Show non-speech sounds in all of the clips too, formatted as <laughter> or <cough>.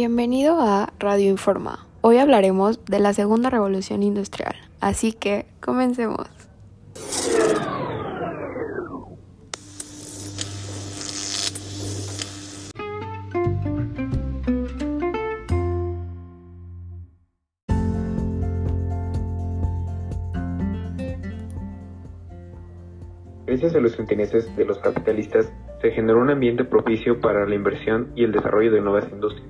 Bienvenido a Radio Informa. Hoy hablaremos de la segunda revolución industrial, así que comencemos. Gracias a los intereses de los capitalistas, se generó un ambiente propicio para la inversión y el desarrollo de nuevas industrias,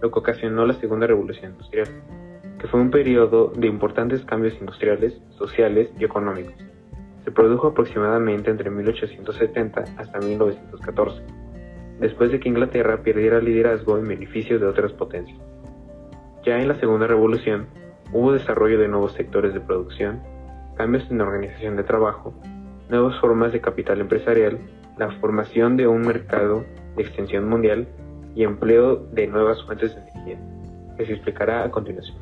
lo que ocasionó la Segunda Revolución Industrial, que fue un periodo de importantes cambios industriales, sociales y económicos. Se produjo aproximadamente entre 1870 hasta 1914, después de que Inglaterra perdiera liderazgo en beneficio de otras potencias. Ya en la Segunda Revolución hubo desarrollo de nuevos sectores de producción, cambios en la organización de trabajo, nuevas formas de capital empresarial, la formación de un mercado de extensión mundial y empleo de nuevas fuentes de energía, que se explicará a continuación.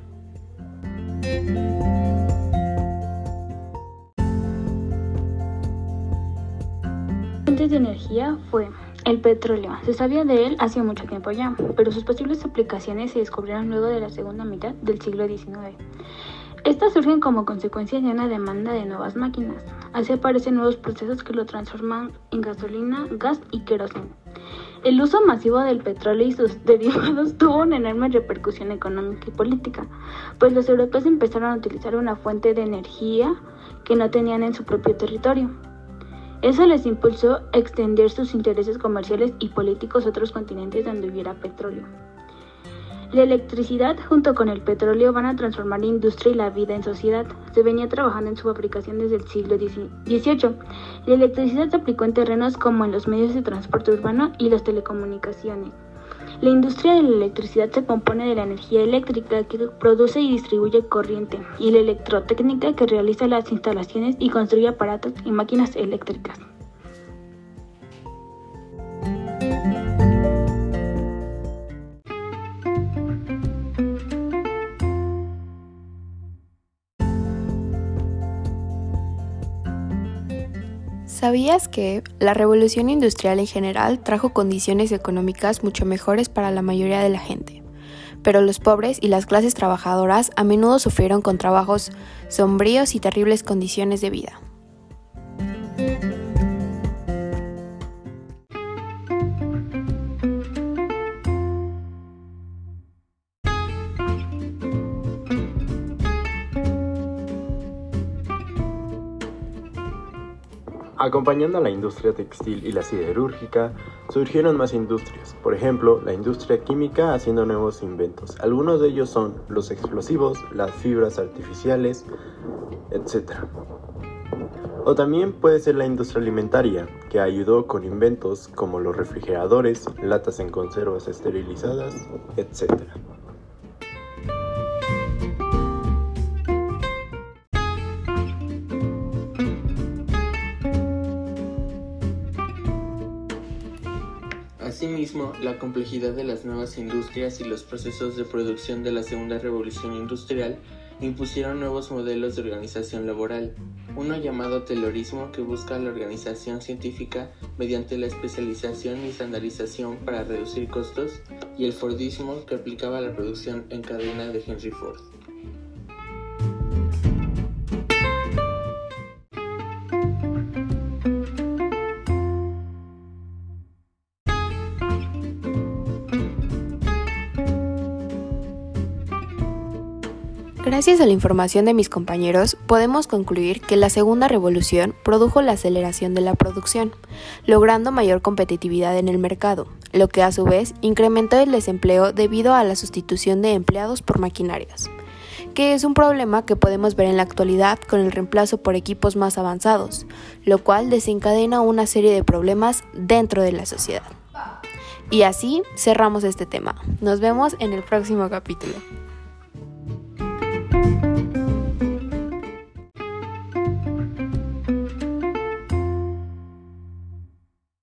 fuente de energía fue el petróleo. Se sabía de él hace mucho tiempo ya, pero sus posibles aplicaciones se descubrieron luego de la segunda mitad del siglo XIX. Estas surgen como consecuencia de una demanda de nuevas máquinas. Así aparecen nuevos procesos que lo transforman en gasolina, gas y queroseno. El uso masivo del petróleo y sus <laughs> derivados tuvo una enorme repercusión económica y política, pues los europeos empezaron a utilizar una fuente de energía que no tenían en su propio territorio. Eso les impulsó a extender sus intereses comerciales y políticos a otros continentes donde hubiera petróleo. La electricidad junto con el petróleo van a transformar la industria y la vida en sociedad. Se venía trabajando en su fabricación desde el siglo XVIII. La electricidad se aplicó en terrenos como en los medios de transporte urbano y las telecomunicaciones. La industria de la electricidad se compone de la energía eléctrica que produce y distribuye corriente y la electrotécnica que realiza las instalaciones y construye aparatos y máquinas eléctricas. ¿Sabías que la revolución industrial en general trajo condiciones económicas mucho mejores para la mayoría de la gente? Pero los pobres y las clases trabajadoras a menudo sufrieron con trabajos sombríos y terribles condiciones de vida. Acompañando a la industria textil y la siderúrgica, surgieron más industrias, por ejemplo, la industria química haciendo nuevos inventos. Algunos de ellos son los explosivos, las fibras artificiales, etc. O también puede ser la industria alimentaria, que ayudó con inventos como los refrigeradores, latas en conservas esterilizadas, etc. Asimismo, la complejidad de las nuevas industrias y los procesos de producción de la segunda revolución industrial impusieron nuevos modelos de organización laboral, uno llamado Taylorismo que busca la organización científica mediante la especialización y estandarización para reducir costos, y el Fordismo que aplicaba la producción en cadena de Henry Ford. Gracias a la información de mis compañeros, podemos concluir que la segunda revolución produjo la aceleración de la producción, logrando mayor competitividad en el mercado, lo que a su vez incrementó el desempleo debido a la sustitución de empleados por maquinarias, que es un problema que podemos ver en la actualidad con el reemplazo por equipos más avanzados, lo cual desencadena una serie de problemas dentro de la sociedad. Y así cerramos este tema. Nos vemos en el próximo capítulo.